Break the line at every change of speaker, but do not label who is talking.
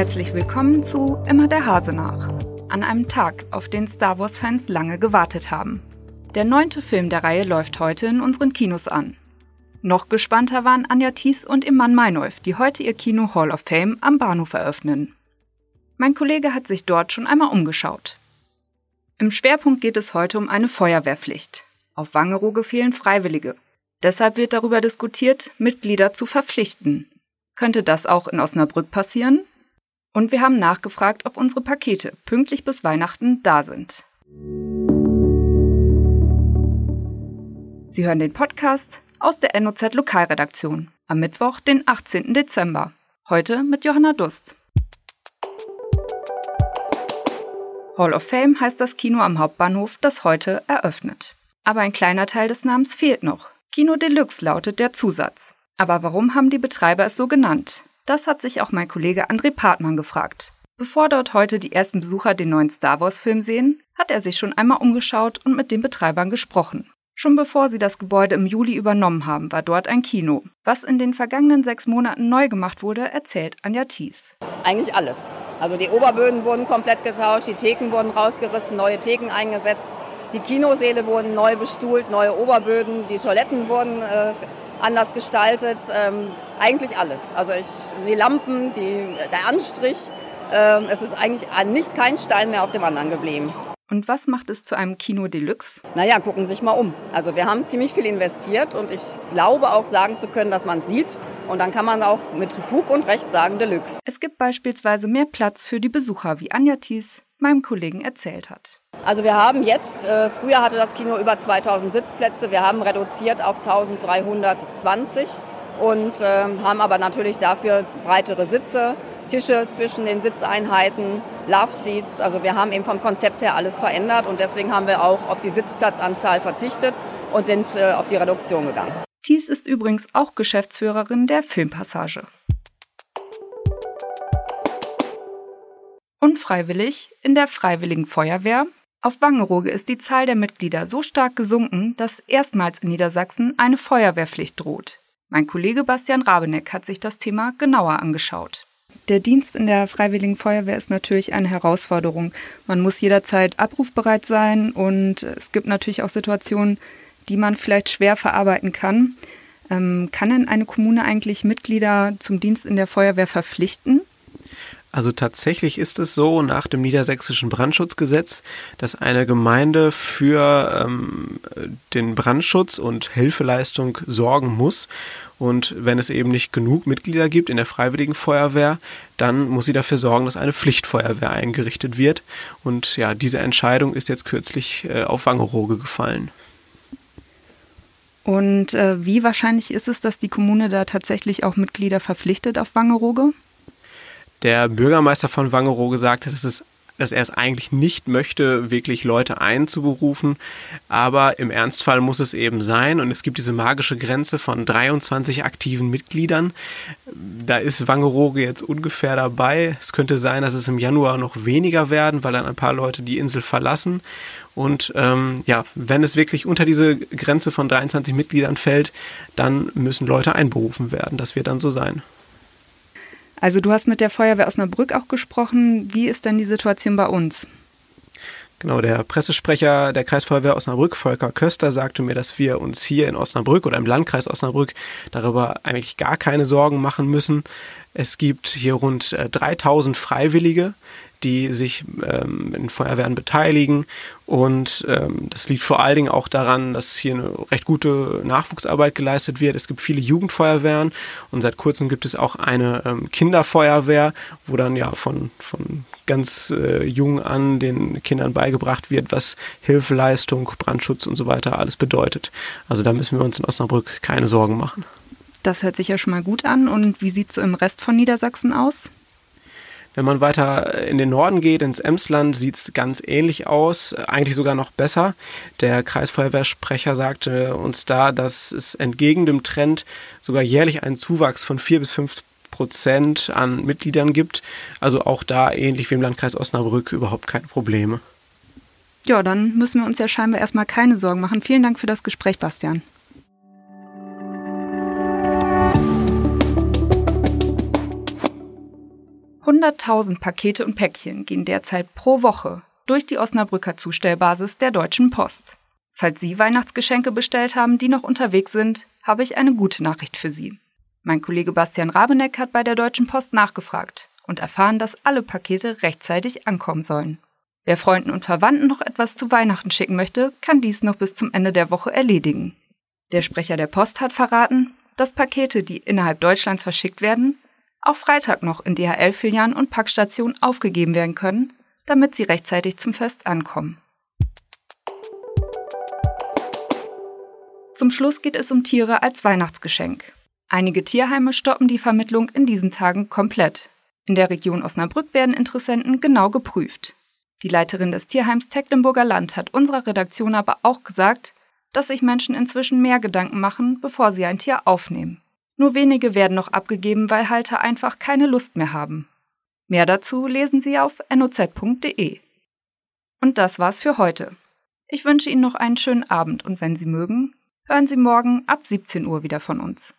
Herzlich willkommen zu Immer der Hase nach. An einem Tag, auf den Star Wars-Fans lange gewartet haben. Der neunte Film der Reihe läuft heute in unseren Kinos an. Noch gespannter waren Anja Thies und Iman Meinolf, die heute ihr Kino Hall of Fame am Bahnhof eröffnen. Mein Kollege hat sich dort schon einmal umgeschaut. Im Schwerpunkt geht es heute um eine Feuerwehrpflicht. Auf Wangerooge fehlen Freiwillige. Deshalb wird darüber diskutiert, Mitglieder zu verpflichten. Könnte das auch in Osnabrück passieren? Und wir haben nachgefragt, ob unsere Pakete pünktlich bis Weihnachten da sind. Sie hören den Podcast aus der NOZ Lokalredaktion am Mittwoch, den 18. Dezember. Heute mit Johanna Dust. Hall of Fame heißt das Kino am Hauptbahnhof, das heute eröffnet. Aber ein kleiner Teil des Namens fehlt noch. Kino Deluxe lautet der Zusatz. Aber warum haben die Betreiber es so genannt? Das hat sich auch mein Kollege André Partmann gefragt. Bevor dort heute die ersten Besucher den neuen Star Wars-Film sehen, hat er sich schon einmal umgeschaut und mit den Betreibern gesprochen. Schon bevor sie das Gebäude im Juli übernommen haben, war dort ein Kino. Was in den vergangenen sechs Monaten neu gemacht wurde, erzählt Anja Thies.
Eigentlich alles. Also die Oberböden wurden komplett getauscht, die Theken wurden rausgerissen, neue Theken eingesetzt, die Kinosäle wurden neu bestuhlt, neue Oberböden, die Toiletten wurden äh, anders gestaltet. Ähm, eigentlich alles. Also ich, die Lampen, die, der Anstrich, ähm, es ist eigentlich nicht kein Stein mehr auf dem anderen geblieben.
Und was macht es zu einem Kino Deluxe?
Naja, gucken Sie sich mal um. Also wir haben ziemlich viel investiert und ich glaube auch sagen zu können, dass man es sieht. Und dann kann man auch mit Fug und Recht sagen Deluxe.
Es gibt beispielsweise mehr Platz für die Besucher, wie Anja Thies meinem Kollegen erzählt hat.
Also wir haben jetzt, äh, früher hatte das Kino über 2000 Sitzplätze, wir haben reduziert auf 1320 und äh, haben aber natürlich dafür breitere Sitze, Tische zwischen den Sitzeinheiten, Love Seats. Also wir haben eben vom Konzept her alles verändert und deswegen haben wir auch auf die Sitzplatzanzahl verzichtet und sind äh, auf die Reduktion gegangen.
Thies ist übrigens auch Geschäftsführerin der Filmpassage. Unfreiwillig in der Freiwilligen Feuerwehr. Auf Wangerooge ist die Zahl der Mitglieder so stark gesunken, dass erstmals in Niedersachsen eine Feuerwehrpflicht droht. Mein Kollege Bastian Rabeneck hat sich das Thema genauer angeschaut. Der Dienst in der Freiwilligen Feuerwehr ist natürlich eine Herausforderung. Man muss jederzeit abrufbereit sein und es gibt natürlich auch Situationen, die man vielleicht schwer verarbeiten kann. Ähm, kann denn eine Kommune eigentlich Mitglieder zum Dienst in der Feuerwehr verpflichten?
Also tatsächlich ist es so nach dem niedersächsischen Brandschutzgesetz, dass eine Gemeinde für ähm, den Brandschutz und Hilfeleistung sorgen muss. Und wenn es eben nicht genug Mitglieder gibt in der Freiwilligen Feuerwehr, dann muss sie dafür sorgen, dass eine Pflichtfeuerwehr eingerichtet wird. Und ja, diese Entscheidung ist jetzt kürzlich äh, auf Wangerooge gefallen.
Und äh, wie wahrscheinlich ist es, dass die Kommune da tatsächlich auch Mitglieder verpflichtet auf Wangerooge?
Der Bürgermeister von Wangerooge sagte, dass es dass er es eigentlich nicht möchte, wirklich Leute einzuberufen. Aber im Ernstfall muss es eben sein. Und es gibt diese magische Grenze von 23 aktiven Mitgliedern. Da ist Wangerooge jetzt ungefähr dabei. Es könnte sein, dass es im Januar noch weniger werden, weil dann ein paar Leute die Insel verlassen. Und ähm, ja, wenn es wirklich unter diese Grenze von 23 Mitgliedern fällt, dann müssen Leute einberufen werden. Das wird dann so sein.
Also du hast mit der Feuerwehr Osnabrück auch gesprochen. Wie ist denn die Situation bei uns?
Genau, der Pressesprecher der Kreisfeuerwehr Osnabrück, Volker Köster, sagte mir, dass wir uns hier in Osnabrück oder im Landkreis Osnabrück darüber eigentlich gar keine Sorgen machen müssen. Es gibt hier rund 3000 äh, Freiwillige, die sich ähm, in Feuerwehren beteiligen. Und ähm, das liegt vor allen Dingen auch daran, dass hier eine recht gute Nachwuchsarbeit geleistet wird. Es gibt viele Jugendfeuerwehren und seit kurzem gibt es auch eine ähm, Kinderfeuerwehr, wo dann ja von, von ganz äh, jung an den Kindern beigebracht wird, was Hilfeleistung, Brandschutz und so weiter alles bedeutet. Also da müssen wir uns in Osnabrück keine Sorgen machen.
Das hört sich ja schon mal gut an. Und wie sieht es so im Rest von Niedersachsen aus?
Wenn man weiter in den Norden geht, ins Emsland, sieht es ganz ähnlich aus, eigentlich sogar noch besser. Der Kreisfeuerwehrsprecher sagte uns da, dass es entgegen dem Trend sogar jährlich einen Zuwachs von vier bis fünf Prozent an Mitgliedern gibt. Also auch da, ähnlich wie im Landkreis Osnabrück, überhaupt keine Probleme.
Ja, dann müssen wir uns ja scheinbar erstmal keine Sorgen machen. Vielen Dank für das Gespräch, Bastian. 100.000 Pakete und Päckchen gehen derzeit pro Woche durch die Osnabrücker Zustellbasis der Deutschen Post. Falls Sie Weihnachtsgeschenke bestellt haben, die noch unterwegs sind, habe ich eine gute Nachricht für Sie. Mein Kollege Bastian Rabeneck hat bei der Deutschen Post nachgefragt und erfahren, dass alle Pakete rechtzeitig ankommen sollen. Wer Freunden und Verwandten noch etwas zu Weihnachten schicken möchte, kann dies noch bis zum Ende der Woche erledigen. Der Sprecher der Post hat verraten, dass Pakete, die innerhalb Deutschlands verschickt werden, auch Freitag noch in DHL-Filialen und Packstationen aufgegeben werden können, damit sie rechtzeitig zum Fest ankommen. Zum Schluss geht es um Tiere als Weihnachtsgeschenk. Einige Tierheime stoppen die Vermittlung in diesen Tagen komplett. In der Region Osnabrück werden Interessenten genau geprüft. Die Leiterin des Tierheims Tecklenburger Land hat unserer Redaktion aber auch gesagt, dass sich Menschen inzwischen mehr Gedanken machen, bevor sie ein Tier aufnehmen. Nur wenige werden noch abgegeben, weil Halter einfach keine Lust mehr haben. Mehr dazu lesen Sie auf noz.de. Und das war's für heute. Ich wünsche Ihnen noch einen schönen Abend und wenn Sie mögen, hören Sie morgen ab 17 Uhr wieder von uns.